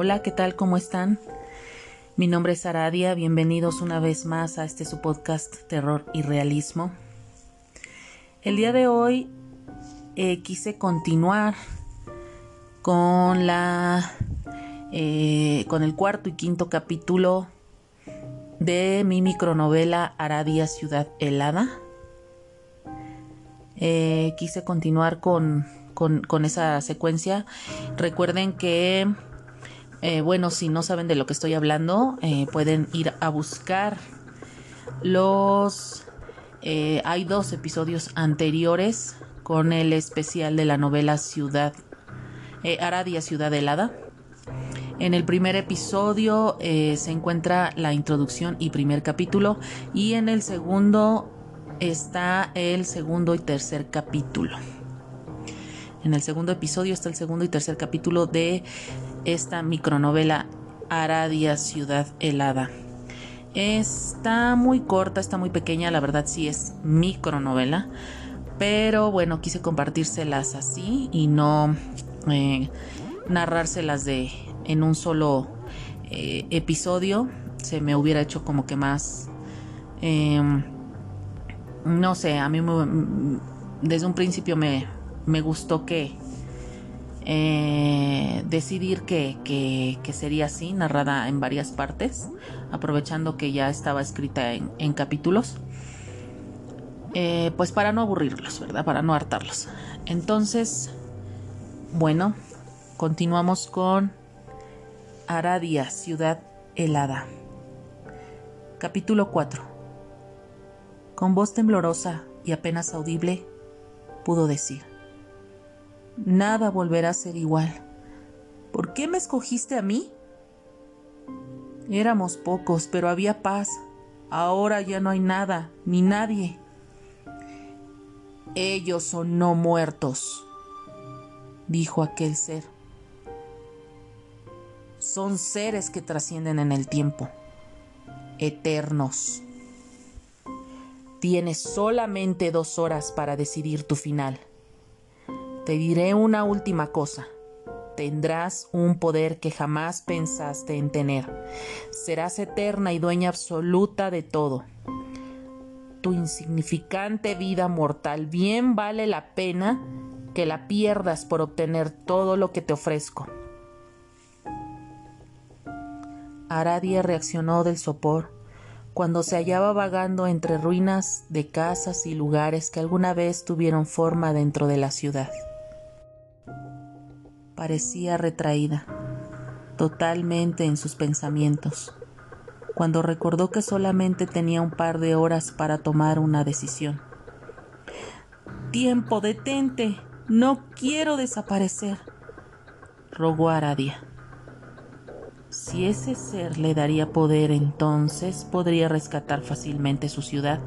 Hola, ¿qué tal? ¿Cómo están? Mi nombre es Aradia, bienvenidos una vez más a este su podcast Terror y Realismo. El día de hoy eh, quise continuar con la eh, con el cuarto y quinto capítulo de mi micronovela Aradia Ciudad Helada. Eh, quise continuar con, con, esa secuencia. Recuerden que, eh, bueno, si no saben de lo que estoy hablando, eh, pueden ir a buscar los... hay dos episodios anteriores con el especial de la novela Ciudad, Aradia Ciudad Helada. En el primer episodio se encuentra la introducción y primer capítulo y en el segundo está el segundo y tercer capítulo. En el segundo episodio está el segundo y tercer capítulo de esta micronovela Aradia Ciudad Helada. Está muy corta, está muy pequeña, la verdad sí es micronovela, pero bueno, quise compartírselas así y no eh, narrárselas de en un solo eh, episodio. Se me hubiera hecho como que más em, no sé, a mí desde un principio me, gustó que eh, decidir que, sería así, narrada en varias partes, aprovechando que ya estaba escrita en, capítulos, eh, pues para no aburrirlos, ¿verdad? Para no hartarlos. Entonces, bueno, continuamos con Aradia, ciudad helada. Capítulo 4 con voz temblorosa y apenas audible, pudo decir, Nada volverá a ser igual. ¿Por qué me escogiste a mí? Éramos pocos, pero había paz. Ahora ya no hay nada, ni nadie. Ellos son no muertos, dijo aquel ser. Son seres que trascienden en el tiempo, eternos. Tienes solamente dos horas para decidir tu final. Te diré una última cosa. Tendrás un poder que jamás pensaste en tener. Serás eterna y dueña absoluta de todo. Tu insignificante vida mortal bien vale la pena que la pierdas por obtener todo lo que te ofrezco. Aradia reaccionó del sopor cuando se hallaba vagando entre ruinas de casas y lugares que alguna vez tuvieron forma dentro de la ciudad. Parecía retraída, totalmente en sus pensamientos, cuando recordó que solamente tenía un par de horas para tomar una decisión. Tiempo, detente. No quiero desaparecer, rogó Aradia. Si ese ser le daría poder, entonces podría rescatar fácilmente su ciudad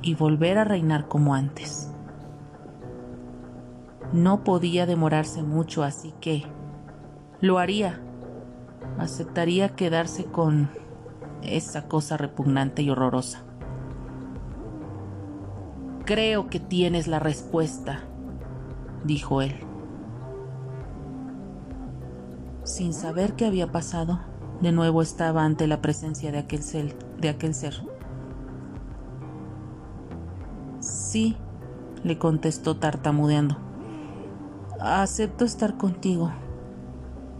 y volver a reinar como antes. No podía demorarse mucho, así que lo haría. Aceptaría quedarse con esa cosa repugnante y horrorosa. Creo que tienes la respuesta, dijo él. Sin saber qué había pasado, de nuevo estaba ante la presencia de aquel ser. Sí, le contestó tartamudeando. Acepto estar contigo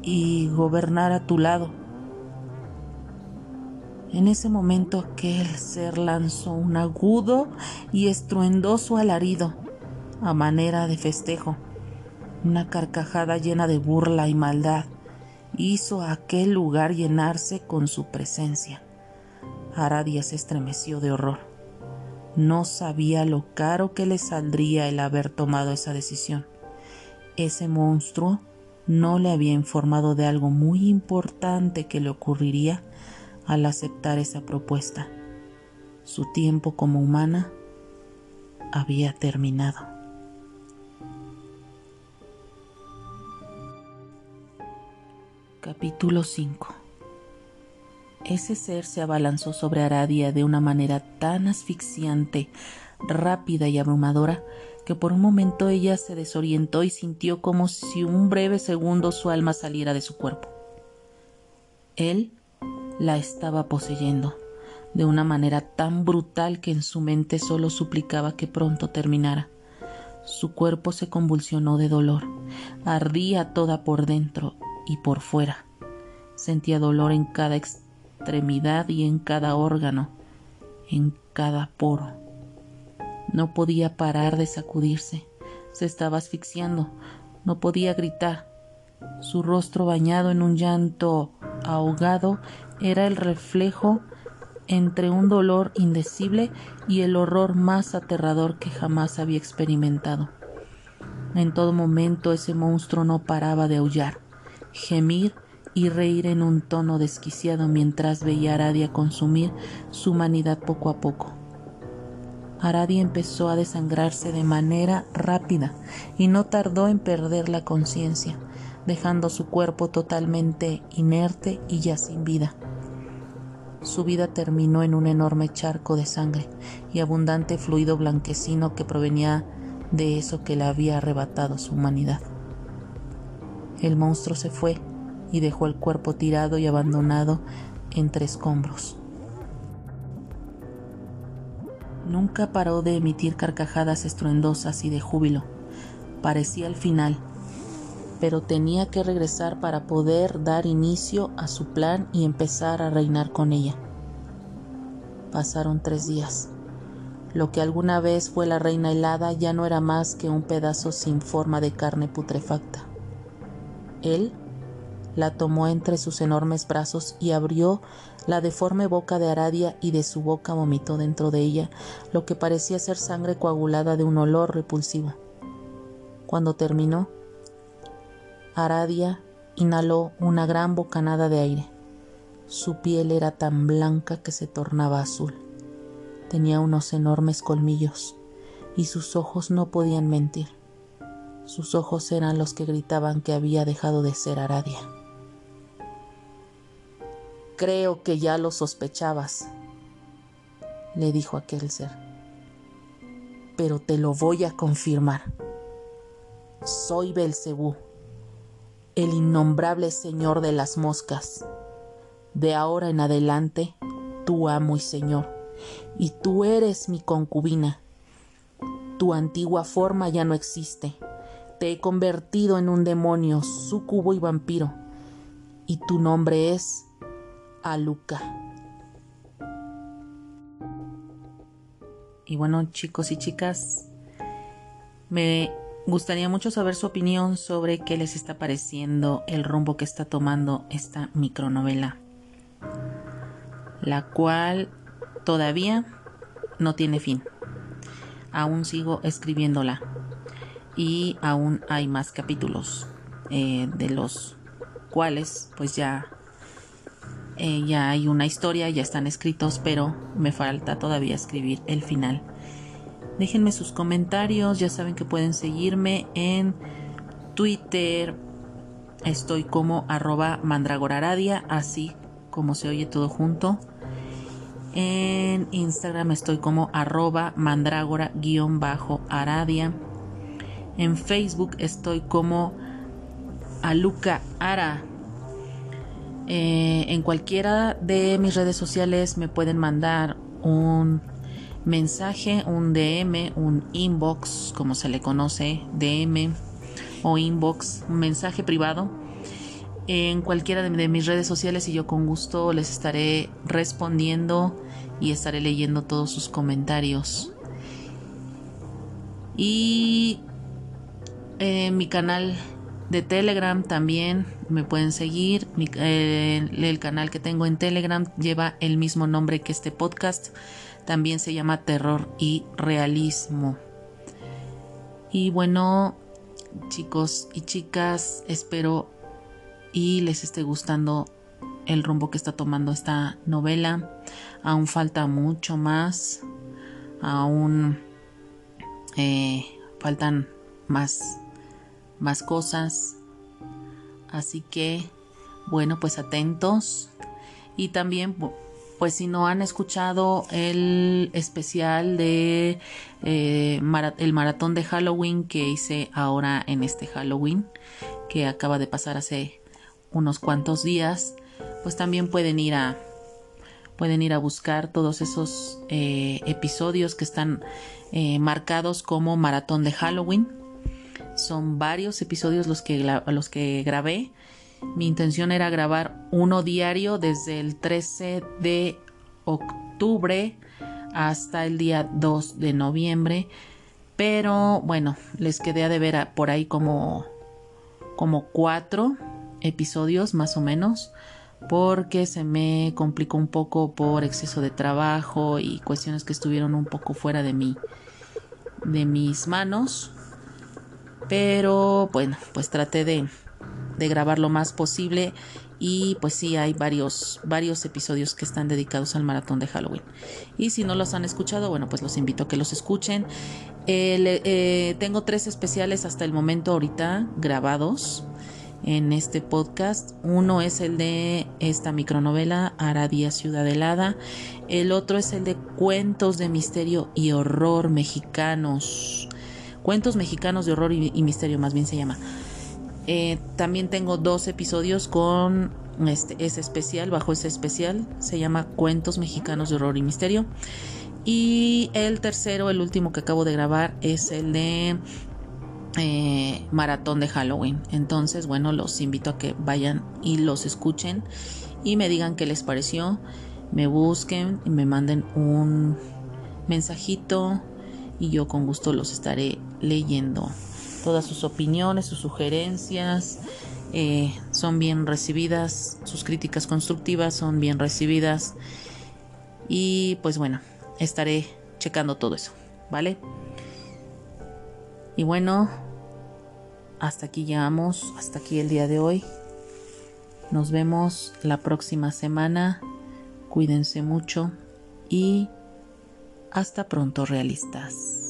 y gobernar a tu lado. En ese momento aquel ser lanzó un agudo y estruendoso alarido a manera de festejo, una carcajada llena de burla y maldad hizo aquel lugar llenarse con su presencia. Aradia se estremeció de horror. No sabía lo caro que le saldría el haber tomado esa decisión. Ese monstruo no le había informado de algo muy importante que le ocurriría al aceptar esa propuesta. Su tiempo como humana había terminado. Capítulo 5 Ese ser se abalanzó sobre Aradia de una manera tan asfixiante, rápida y abrumadora que por un momento ella se desorientó y sintió como si un breve segundo su alma saliera de su cuerpo. Él la estaba poseyendo de una manera tan brutal que en su mente solo suplicaba que pronto terminara. Su cuerpo se convulsionó de dolor, ardía toda por dentro y por fuera. Sentía dolor en cada extremidad y en cada órgano, en cada poro. No podía parar de sacudirse, se estaba asfixiando, no podía gritar. Su rostro bañado en un llanto ahogado era el reflejo entre un dolor indecible y el horror más aterrador que jamás había experimentado. En todo momento ese monstruo no paraba de aullar, gemir y reír en un tono desquiciado mientras veía a Aradia consumir su humanidad poco a poco. Aradia empezó a desangrarse de manera rápida y no tardó en perder la conciencia, dejando su cuerpo totalmente inerte y ya sin vida. Su vida terminó en un enorme charco de sangre y abundante fluido blanquecino que provenía de eso que le había arrebatado su humanidad. El monstruo se fue y dejó el cuerpo tirado y abandonado entre escombros. Nunca paró de emitir carcajadas estruendosas y de júbilo. Parecía el final, pero tenía que regresar para poder dar inicio a su plan y empezar a reinar con ella. Pasaron tres días. Lo que alguna vez fue la reina helada ya no era más que un pedazo sin forma de carne putrefacta. Él la tomó entre sus enormes brazos y abrió la deforme boca de Aradia y de su boca vomitó dentro de ella lo que parecía ser sangre coagulada de un olor repulsivo. Cuando terminó, Aradia inhaló una gran bocanada de aire. Su piel era tan blanca que se tornaba azul. Tenía unos enormes colmillos y sus ojos no podían mentir. Sus ojos eran los que gritaban que había dejado de ser Aradia. Creo que ya lo sospechabas, le dijo aquel ser. Pero te lo voy a confirmar. Soy Belcebú, el innombrable señor de las moscas. De ahora en adelante, tu amo y señor, y tú eres mi concubina. Tu antigua forma ya no existe. Te he convertido en un demonio, sucubo y vampiro, y tu nombre es a Luca. Y bueno, chicos y chicas, me gustaría mucho saber su opinión sobre qué les está pareciendo el rumbo que está tomando esta micronovela, la cual todavía no tiene fin. Aún sigo escribiéndola y aún hay más capítulos eh, de los cuales pues ya eh, ya hay una historia, ya están escritos, pero me falta todavía escribir el final. Déjenme sus comentarios, ya saben que pueden seguirme en Twitter, estoy como arroba mandragoraradia, así como se oye todo junto. En Instagram estoy como arroba mandragora-aradia. En Facebook estoy como aluca ara eh, en cualquiera de mis redes sociales me pueden mandar un mensaje, un DM, un inbox, como se le conoce, DM o inbox, un mensaje privado en cualquiera de, mis redes sociales y yo con gusto les estaré respondiendo y estaré leyendo todos sus comentarios. Y en mi canal de Telegram también me pueden seguir. Eh, el canal que tengo en Telegram lleva el mismo nombre que este podcast. También se llama Terror y Realismo. Y bueno, chicos y chicas, espero y les esté gustando el rumbo que está tomando esta novela. Aún falta mucho más. Aún eh, faltan más más cosas. Así que, bueno, pues atentos. Y también, pues si no han escuchado el especial de eh, el maratón de Halloween que hice ahora en este Halloween, que acaba de pasar hace unos cuantos días, pues también pueden ir a pueden ir a buscar todos esos eh, episodios que están eh, marcados como maratón de Halloween. Son varios episodios los que, los que grabé. Mi intención era grabar uno diario desde el 13 de octubre hasta el día 2 de noviembre. Pero bueno, les quedé a deber por ahí como, como cuatro episodios más o menos porque se me complicó un poco por exceso de trabajo y cuestiones que estuvieron un poco fuera de mí de mis manos pero bueno pues traté de, de grabar lo más posible y pues sí hay varios varios episodios que están dedicados al maratón de Halloween y si no los han escuchado bueno pues los invito a que los escuchen eh, tengo tres especiales hasta el momento ahorita grabados en este podcast. Uno es el de esta micronovela Aradía Ciudad Helada. El otro es el de cuentos de misterio y horror mexicanos. Cuentos mexicanos de horror y, misterio, más bien se llama. Eh, también tengo dos episodios con este, ese especial, bajo ese especial. Se llama Cuentos mexicanos de horror y misterio. Y el tercero, el último que acabo de grabar, es el de eh, maratón de Halloween. Entonces, bueno, los invito a que vayan y los escuchen y me digan qué les pareció. Me busquen y me manden un mensajito y yo con gusto los estaré leyendo. Todas sus opiniones, sus sugerencias eh, son bien recibidas, sus críticas constructivas son bien recibidas y pues bueno, estaré checando todo eso, ¿vale? Y bueno, hasta aquí llegamos, hasta aquí el día de hoy. Nos vemos la próxima semana. Cuídense mucho y hasta pronto realistas.